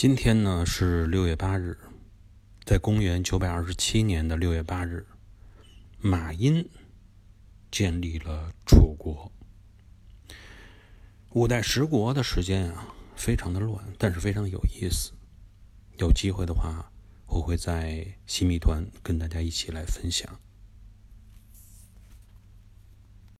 今天呢是六月八日在公元九百二十七年的六月八日马殷建立了楚国。五代十国的时间啊非常的乱但是非常有意思。有机会的话我会在新密团跟大家一起来分享。